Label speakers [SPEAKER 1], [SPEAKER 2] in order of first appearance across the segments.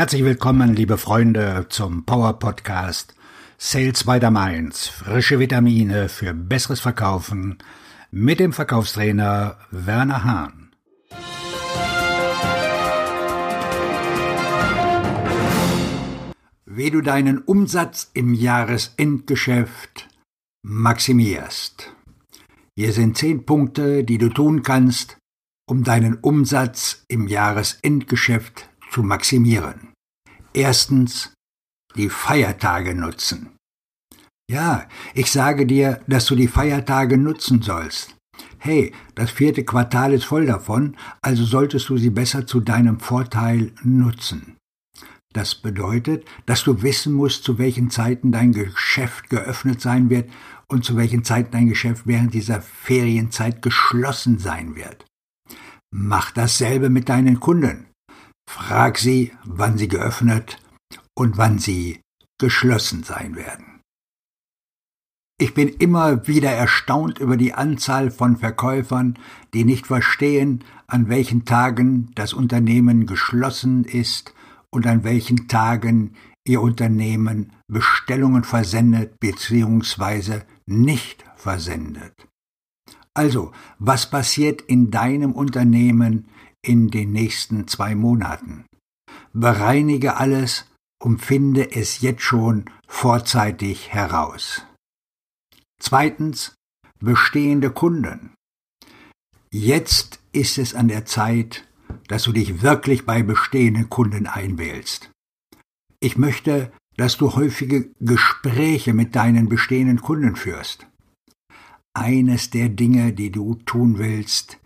[SPEAKER 1] Herzlich willkommen, liebe Freunde, zum Power Podcast Sales by the Mainz. Frische Vitamine für besseres Verkaufen mit dem Verkaufstrainer Werner Hahn. Wie du deinen Umsatz im Jahresendgeschäft maximierst. Hier sind zehn Punkte, die du tun kannst, um deinen Umsatz im Jahresendgeschäft zu maximieren. Erstens die Feiertage nutzen. Ja, ich sage dir, dass du die Feiertage nutzen sollst. Hey, das vierte Quartal ist voll davon, also solltest du sie besser zu deinem Vorteil nutzen. Das bedeutet, dass du wissen musst, zu welchen Zeiten dein Geschäft geöffnet sein wird und zu welchen Zeiten dein Geschäft während dieser Ferienzeit geschlossen sein wird. Mach dasselbe mit deinen Kunden. Frag sie, wann sie geöffnet und wann sie geschlossen sein werden. Ich bin immer wieder erstaunt über die Anzahl von Verkäufern, die nicht verstehen, an welchen Tagen das Unternehmen geschlossen ist und an welchen Tagen Ihr Unternehmen Bestellungen versendet bzw. nicht versendet. Also, was passiert in deinem Unternehmen in den nächsten zwei Monaten. Bereinige alles und finde es jetzt schon vorzeitig heraus. Zweitens, bestehende Kunden. Jetzt ist es an der Zeit, dass du dich wirklich bei bestehenden Kunden einwählst. Ich möchte, dass du häufige Gespräche mit deinen bestehenden Kunden führst. Eines der Dinge, die du tun willst,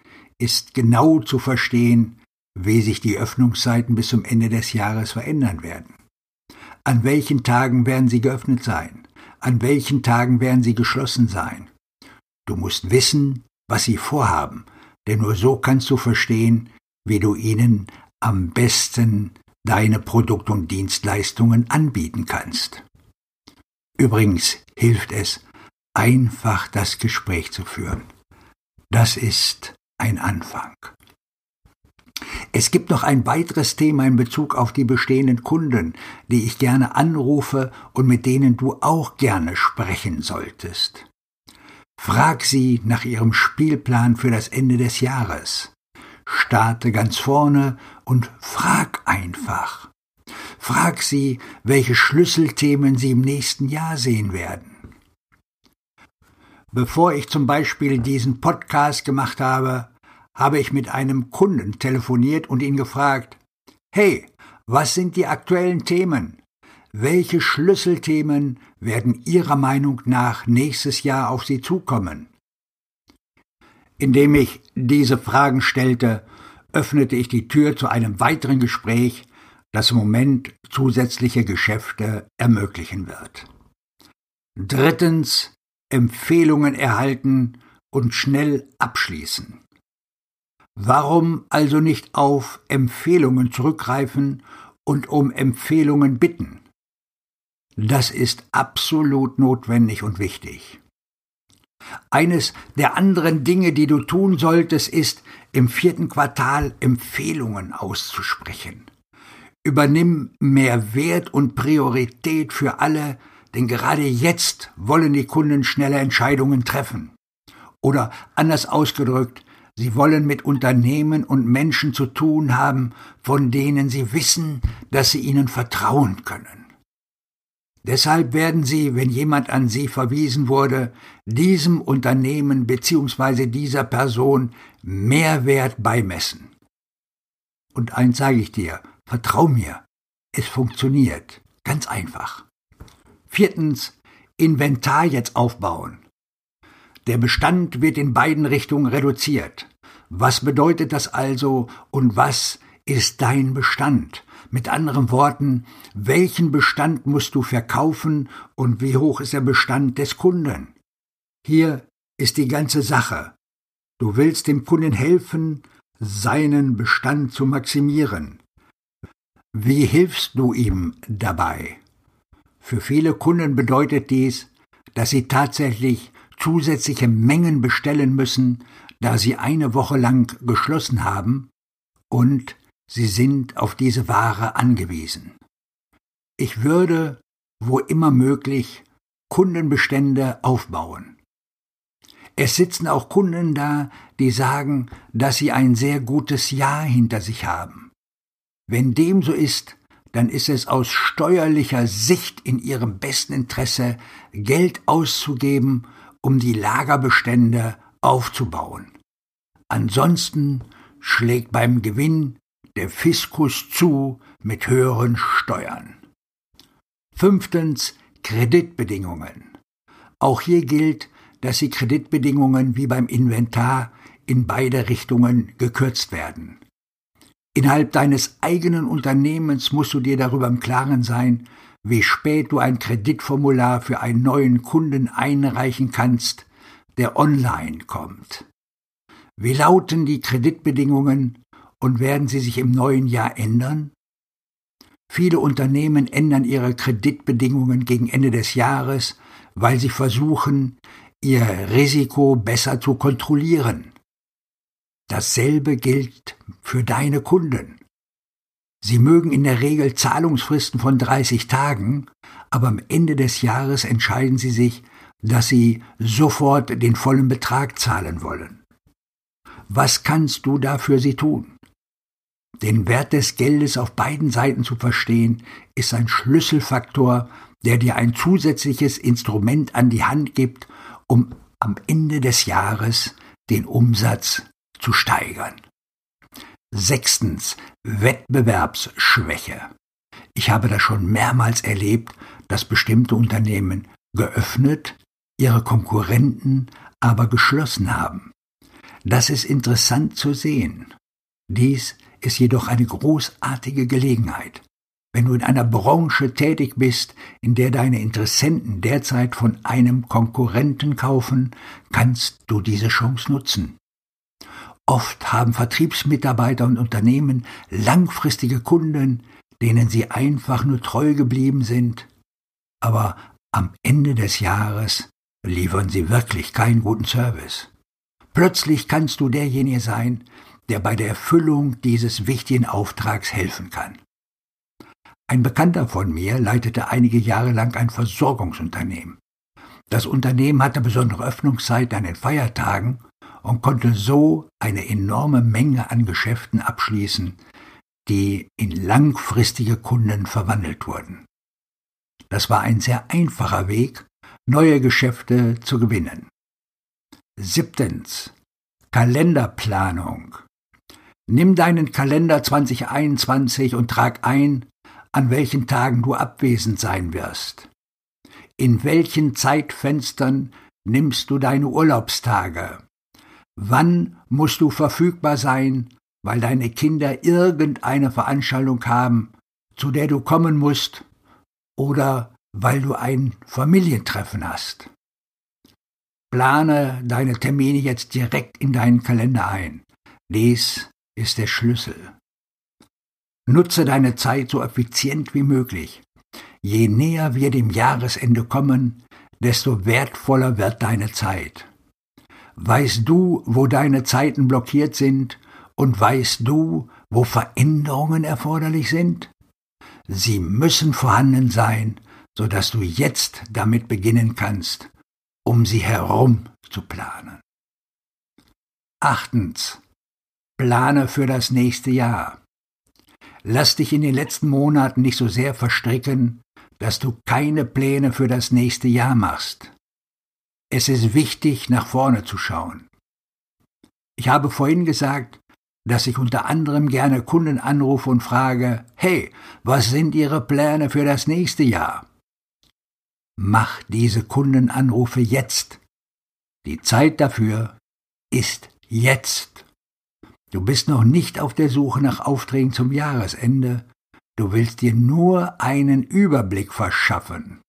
[SPEAKER 1] ist genau zu verstehen, wie sich die Öffnungszeiten bis zum Ende des Jahres verändern werden. An welchen Tagen werden sie geöffnet sein? An welchen Tagen werden sie geschlossen sein? Du musst wissen, was sie vorhaben, denn nur so kannst du verstehen, wie du ihnen am besten deine Produkte und Dienstleistungen anbieten kannst. Übrigens hilft es, einfach das Gespräch zu führen. Das ist ein Anfang. Es gibt noch ein weiteres Thema in Bezug auf die bestehenden Kunden, die ich gerne anrufe und mit denen du auch gerne sprechen solltest. Frag sie nach ihrem Spielplan für das Ende des Jahres. Starte ganz vorne und frag einfach. Frag sie, welche Schlüsselthemen sie im nächsten Jahr sehen werden. Bevor ich zum Beispiel diesen Podcast gemacht habe, habe ich mit einem Kunden telefoniert und ihn gefragt, Hey, was sind die aktuellen Themen? Welche Schlüsselthemen werden Ihrer Meinung nach nächstes Jahr auf Sie zukommen? Indem ich diese Fragen stellte, öffnete ich die Tür zu einem weiteren Gespräch, das im Moment zusätzliche Geschäfte ermöglichen wird. Drittens Empfehlungen erhalten und schnell abschließen. Warum also nicht auf Empfehlungen zurückgreifen und um Empfehlungen bitten? Das ist absolut notwendig und wichtig. Eines der anderen Dinge, die du tun solltest, ist, im vierten Quartal Empfehlungen auszusprechen. Übernimm mehr Wert und Priorität für alle, denn gerade jetzt wollen die Kunden schnelle Entscheidungen treffen. Oder anders ausgedrückt, sie wollen mit Unternehmen und Menschen zu tun haben, von denen sie wissen, dass sie ihnen vertrauen können. Deshalb werden sie, wenn jemand an sie verwiesen wurde, diesem Unternehmen bzw. dieser Person Mehrwert beimessen. Und eins sage ich dir, vertrau mir, es funktioniert, ganz einfach. Viertens, Inventar jetzt aufbauen. Der Bestand wird in beiden Richtungen reduziert. Was bedeutet das also und was ist dein Bestand? Mit anderen Worten, welchen Bestand musst du verkaufen und wie hoch ist der Bestand des Kunden? Hier ist die ganze Sache. Du willst dem Kunden helfen, seinen Bestand zu maximieren. Wie hilfst du ihm dabei? Für viele Kunden bedeutet dies, dass sie tatsächlich zusätzliche Mengen bestellen müssen, da sie eine Woche lang geschlossen haben und Sie sind auf diese Ware angewiesen. Ich würde, wo immer möglich, Kundenbestände aufbauen. Es sitzen auch Kunden da, die sagen, dass sie ein sehr gutes Jahr hinter sich haben. Wenn dem so ist, dann ist es aus steuerlicher Sicht in ihrem besten Interesse, Geld auszugeben, um die Lagerbestände aufzubauen. Ansonsten schlägt beim Gewinn der Fiskus zu mit höheren Steuern. Fünftens Kreditbedingungen. Auch hier gilt, dass die Kreditbedingungen wie beim Inventar in beide Richtungen gekürzt werden. Innerhalb deines eigenen Unternehmens musst du dir darüber im Klaren sein, wie spät du ein Kreditformular für einen neuen Kunden einreichen kannst, der online kommt. Wie lauten die Kreditbedingungen und werden sie sich im neuen Jahr ändern? Viele Unternehmen ändern ihre Kreditbedingungen gegen Ende des Jahres, weil sie versuchen, ihr Risiko besser zu kontrollieren. Dasselbe gilt für deine Kunden. Sie mögen in der Regel Zahlungsfristen von 30 Tagen, aber am Ende des Jahres entscheiden sie sich, dass sie sofort den vollen Betrag zahlen wollen. Was kannst du da für sie tun? Den Wert des Geldes auf beiden Seiten zu verstehen, ist ein Schlüsselfaktor, der dir ein zusätzliches Instrument an die Hand gibt, um am Ende des Jahres den Umsatz zu steigern. Sechstens Wettbewerbsschwäche. Ich habe das schon mehrmals erlebt, dass bestimmte Unternehmen geöffnet, ihre Konkurrenten aber geschlossen haben. Das ist interessant zu sehen. Dies ist jedoch eine großartige Gelegenheit. Wenn du in einer Branche tätig bist, in der deine Interessenten derzeit von einem Konkurrenten kaufen, kannst du diese Chance nutzen. Oft haben Vertriebsmitarbeiter und Unternehmen langfristige Kunden, denen sie einfach nur treu geblieben sind, aber am Ende des Jahres liefern sie wirklich keinen guten Service. Plötzlich kannst du derjenige sein, der bei der Erfüllung dieses wichtigen Auftrags helfen kann. Ein Bekannter von mir leitete einige Jahre lang ein Versorgungsunternehmen. Das Unternehmen hatte besondere Öffnungszeiten an den Feiertagen und konnte so eine enorme Menge an Geschäften abschließen, die in langfristige Kunden verwandelt wurden. Das war ein sehr einfacher Weg, neue Geschäfte zu gewinnen. Siebtens. Kalenderplanung. Nimm deinen Kalender 2021 und trag ein, an welchen Tagen du abwesend sein wirst. In welchen Zeitfenstern nimmst du deine Urlaubstage? Wann musst du verfügbar sein, weil deine Kinder irgendeine Veranstaltung haben, zu der du kommen musst, oder weil du ein Familientreffen hast? Plane deine Termine jetzt direkt in deinen Kalender ein. Dies ist der Schlüssel. Nutze deine Zeit so effizient wie möglich. Je näher wir dem Jahresende kommen, desto wertvoller wird deine Zeit. Weißt du, wo deine Zeiten blockiert sind und weißt du, wo Veränderungen erforderlich sind? Sie müssen vorhanden sein, so dass du jetzt damit beginnen kannst, um sie herum zu planen. Achtens. Plane für das nächste Jahr. Lass dich in den letzten Monaten nicht so sehr verstricken, dass du keine Pläne für das nächste Jahr machst. Es ist wichtig, nach vorne zu schauen. Ich habe vorhin gesagt, dass ich unter anderem gerne Kunden anrufe und frage, hey, was sind Ihre Pläne für das nächste Jahr? Mach diese Kundenanrufe jetzt. Die Zeit dafür ist jetzt. Du bist noch nicht auf der Suche nach Aufträgen zum Jahresende, du willst dir nur einen Überblick verschaffen.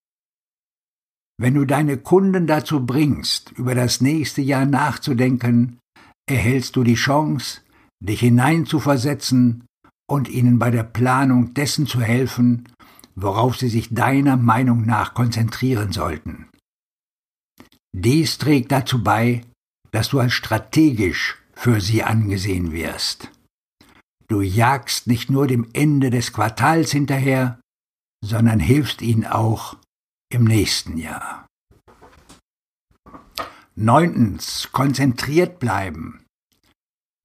[SPEAKER 1] Wenn du deine Kunden dazu bringst, über das nächste Jahr nachzudenken, erhältst du die Chance, dich hineinzuversetzen und ihnen bei der Planung dessen zu helfen, worauf sie sich deiner Meinung nach konzentrieren sollten. Dies trägt dazu bei, dass du als strategisch für sie angesehen wirst. Du jagst nicht nur dem Ende des Quartals hinterher, sondern hilfst ihnen auch im nächsten Jahr. Neuntens, konzentriert bleiben.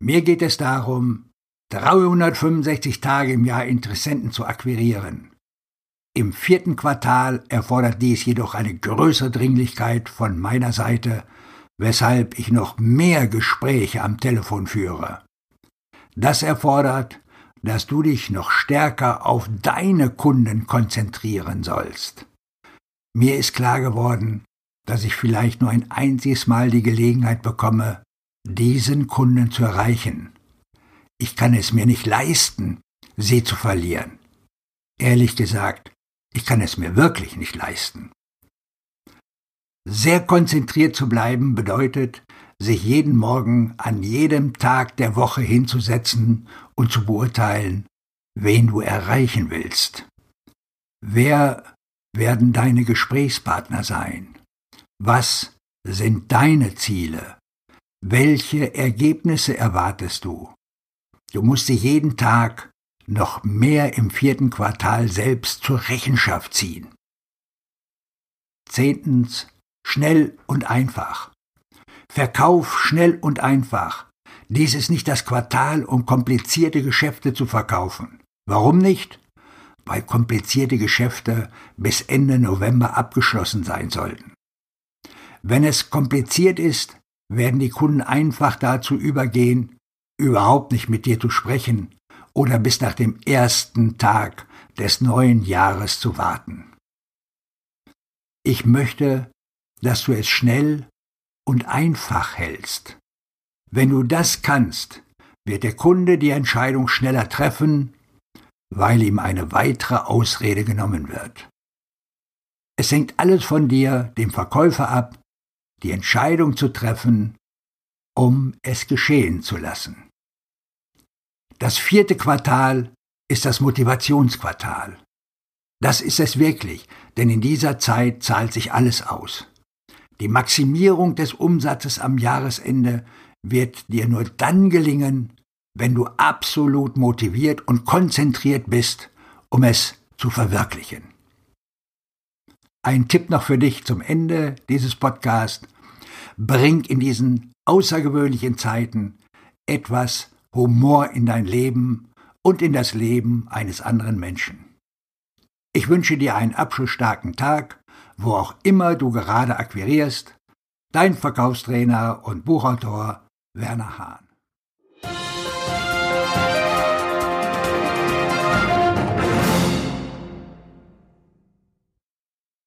[SPEAKER 1] Mir geht es darum, 365 Tage im Jahr Interessenten zu akquirieren. Im vierten Quartal erfordert dies jedoch eine größere Dringlichkeit von meiner Seite, weshalb ich noch mehr Gespräche am Telefon führe. Das erfordert, dass du dich noch stärker auf deine Kunden konzentrieren sollst. Mir ist klar geworden, dass ich vielleicht nur ein einziges Mal die Gelegenheit bekomme, diesen Kunden zu erreichen. Ich kann es mir nicht leisten, sie zu verlieren. Ehrlich gesagt, ich kann es mir wirklich nicht leisten. Sehr konzentriert zu bleiben bedeutet, sich jeden Morgen an jedem Tag der Woche hinzusetzen und zu beurteilen, wen du erreichen willst. Wer werden deine Gesprächspartner sein? Was sind deine Ziele? Welche Ergebnisse erwartest du? Du musst dich jeden Tag noch mehr im vierten Quartal selbst zur Rechenschaft ziehen. Zehntens, schnell und einfach. Verkauf schnell und einfach. Dies ist nicht das Quartal, um komplizierte Geschäfte zu verkaufen. Warum nicht? Weil komplizierte Geschäfte bis Ende November abgeschlossen sein sollten. Wenn es kompliziert ist, werden die Kunden einfach dazu übergehen, überhaupt nicht mit dir zu sprechen oder bis nach dem ersten Tag des neuen Jahres zu warten. Ich möchte, dass du es schnell und einfach hältst. Wenn du das kannst, wird der Kunde die Entscheidung schneller treffen, weil ihm eine weitere Ausrede genommen wird. Es hängt alles von dir, dem Verkäufer, ab, die Entscheidung zu treffen, um es geschehen zu lassen. Das vierte Quartal ist das Motivationsquartal. Das ist es wirklich, denn in dieser Zeit zahlt sich alles aus. Die Maximierung des Umsatzes am Jahresende wird dir nur dann gelingen, wenn du absolut motiviert und konzentriert bist, um es zu verwirklichen. Ein Tipp noch für dich zum Ende dieses Podcasts. Bring in diesen außergewöhnlichen Zeiten etwas Humor in dein Leben und in das Leben eines anderen Menschen. Ich wünsche dir einen abschlussstarken Tag, wo auch immer du gerade akquirierst. Dein Verkaufstrainer und Buchautor Werner Hahn.